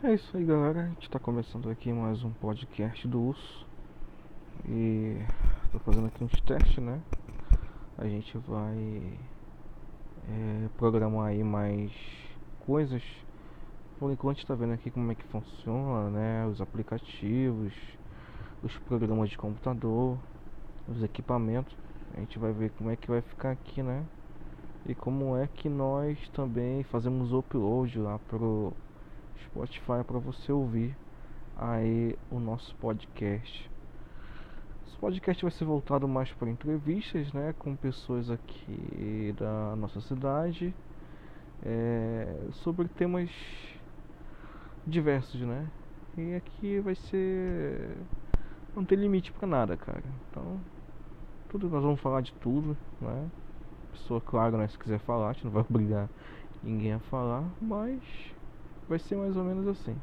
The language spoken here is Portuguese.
É isso aí, galera. A gente tá começando aqui mais um podcast do Urso. E tô fazendo aqui uns testes, né? A gente vai é, programar aí mais coisas. Por enquanto a gente tá vendo aqui como é que funciona, né? Os aplicativos, os programas de computador, os equipamentos. A gente vai ver como é que vai ficar aqui, né? E como é que nós também fazemos o upload lá pro Spotify para você ouvir aí o nosso podcast. Esse podcast vai ser voltado mais para entrevistas, né, com pessoas aqui da nossa cidade, é, sobre temas diversos, né? E aqui vai ser não tem limite para nada, cara. Então, tudo nós vamos falar de tudo, né? Pessoa, claro, né, se quiser falar, a gente não vai obrigar ninguém a falar, mas vai ser mais ou menos assim.